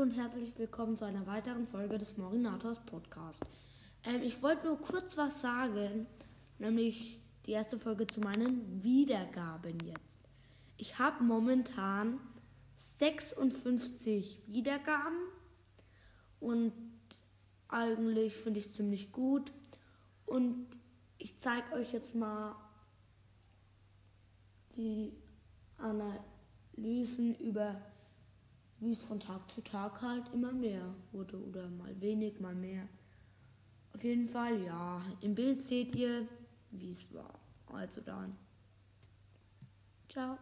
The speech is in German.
und herzlich willkommen zu einer weiteren Folge des Morinators Podcast. Ähm, ich wollte nur kurz was sagen, nämlich die erste Folge zu meinen Wiedergaben jetzt. Ich habe momentan 56 Wiedergaben und eigentlich finde ich es ziemlich gut. Und ich zeige euch jetzt mal die Analysen über wie es von Tag zu Tag halt immer mehr wurde oder mal wenig, mal mehr. Auf jeden Fall, ja. Im Bild seht ihr, wie es war. Also dann. Ciao.